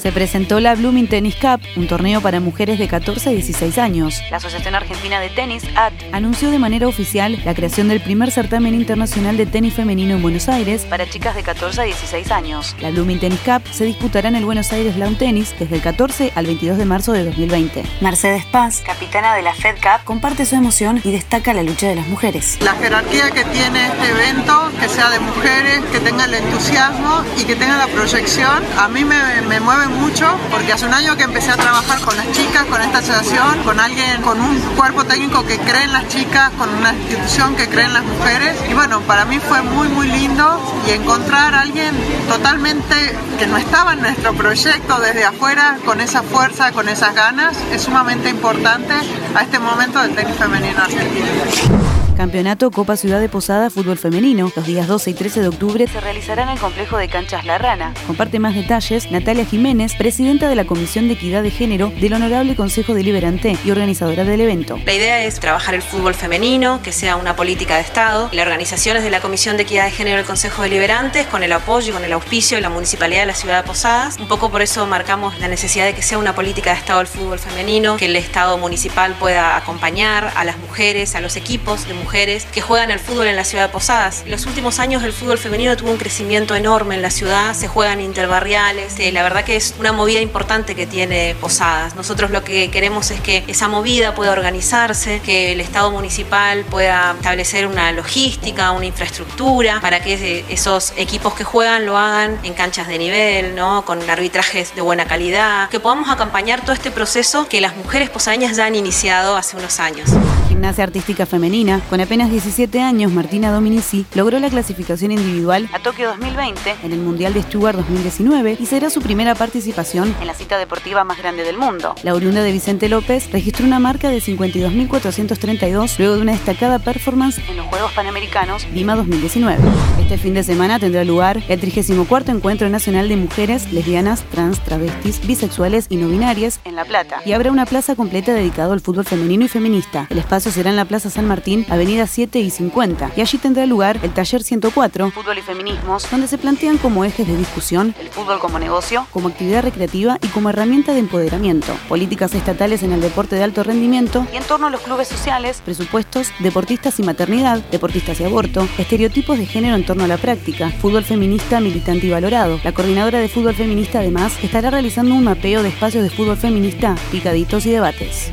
se presentó la Blooming Tennis Cup, un torneo para mujeres de 14 a 16 años. La Asociación Argentina de Tenis, AT, anunció de manera oficial la creación del primer certamen internacional de tenis femenino en Buenos Aires para chicas de 14 a 16 años. La Blooming Tennis Cup se disputará en el Buenos Aires Lawn Tennis desde el 14 al 22 de marzo de 2020. Mercedes Paz, capitana de la Fed Cup, comparte su emoción y destaca la lucha de las mujeres. La jerarquía que tiene este evento, que sea de mujeres, que tenga el entusiasmo y que tenga la proyección, a mí me, me mueve mucho porque hace un año que empecé a trabajar con las chicas, con esta asociación, con alguien, con un cuerpo técnico que cree en las chicas, con una institución que cree en las mujeres. Y bueno, para mí fue muy, muy lindo y encontrar a alguien totalmente que no estaba en nuestro proyecto desde afuera, con esa fuerza, con esas ganas, es sumamente importante a este momento del tenis femenino argentino. Campeonato Copa Ciudad de Posada Fútbol Femenino. Los días 12 y 13 de octubre se realizará en el complejo de canchas La Rana. Comparte más detalles Natalia Jiménez, presidenta de la Comisión de Equidad de Género del Honorable Consejo Deliberante y organizadora del evento. La idea es trabajar el fútbol femenino, que sea una política de Estado. La organización es de la Comisión de Equidad de Género del Consejo Deliberante, con el apoyo y con el auspicio de la Municipalidad de la Ciudad de Posadas. Un poco por eso marcamos la necesidad de que sea una política de Estado el fútbol femenino, que el Estado municipal pueda acompañar a las mujeres, a los equipos de mujeres que juegan el fútbol en la ciudad de Posadas. En los últimos años el fútbol femenino tuvo un crecimiento enorme en la ciudad, se juegan interbarriales, eh, la verdad que es una movida importante que tiene Posadas. Nosotros lo que queremos es que esa movida pueda organizarse, que el Estado municipal pueda establecer una logística, una infraestructura para que esos equipos que juegan lo hagan en canchas de nivel, ¿no? con arbitrajes de buena calidad, que podamos acompañar todo este proceso que las mujeres posadeñas ya han iniciado hace unos años. Gimnasia artística femenina, apenas 17 años, Martina Dominici logró la clasificación individual a Tokio 2020 en el Mundial de Stuttgart 2019 y será su primera participación en la cita deportiva más grande del mundo. La oriunda de Vicente López registró una marca de 52.432 luego de una destacada performance en los Juegos Panamericanos Lima 2019. Este fin de semana tendrá lugar el 34 Encuentro Nacional de Mujeres, Lesbianas, Trans, Travestis, Bisexuales y No Binarias en La Plata y habrá una plaza completa dedicada al fútbol femenino y feminista. El espacio será en la Plaza San Martín, Avenida 7 y 50. Y allí tendrá lugar el taller 104, Fútbol y Feminismos, donde se plantean como ejes de discusión el fútbol como negocio, como actividad recreativa y como herramienta de empoderamiento, políticas estatales en el deporte de alto rendimiento y en torno a los clubes sociales, presupuestos, deportistas y maternidad, deportistas y aborto, estereotipos de género en torno a la práctica, fútbol feminista militante y valorado. La coordinadora de fútbol feminista además estará realizando un mapeo de espacios de fútbol feminista, picaditos y debates.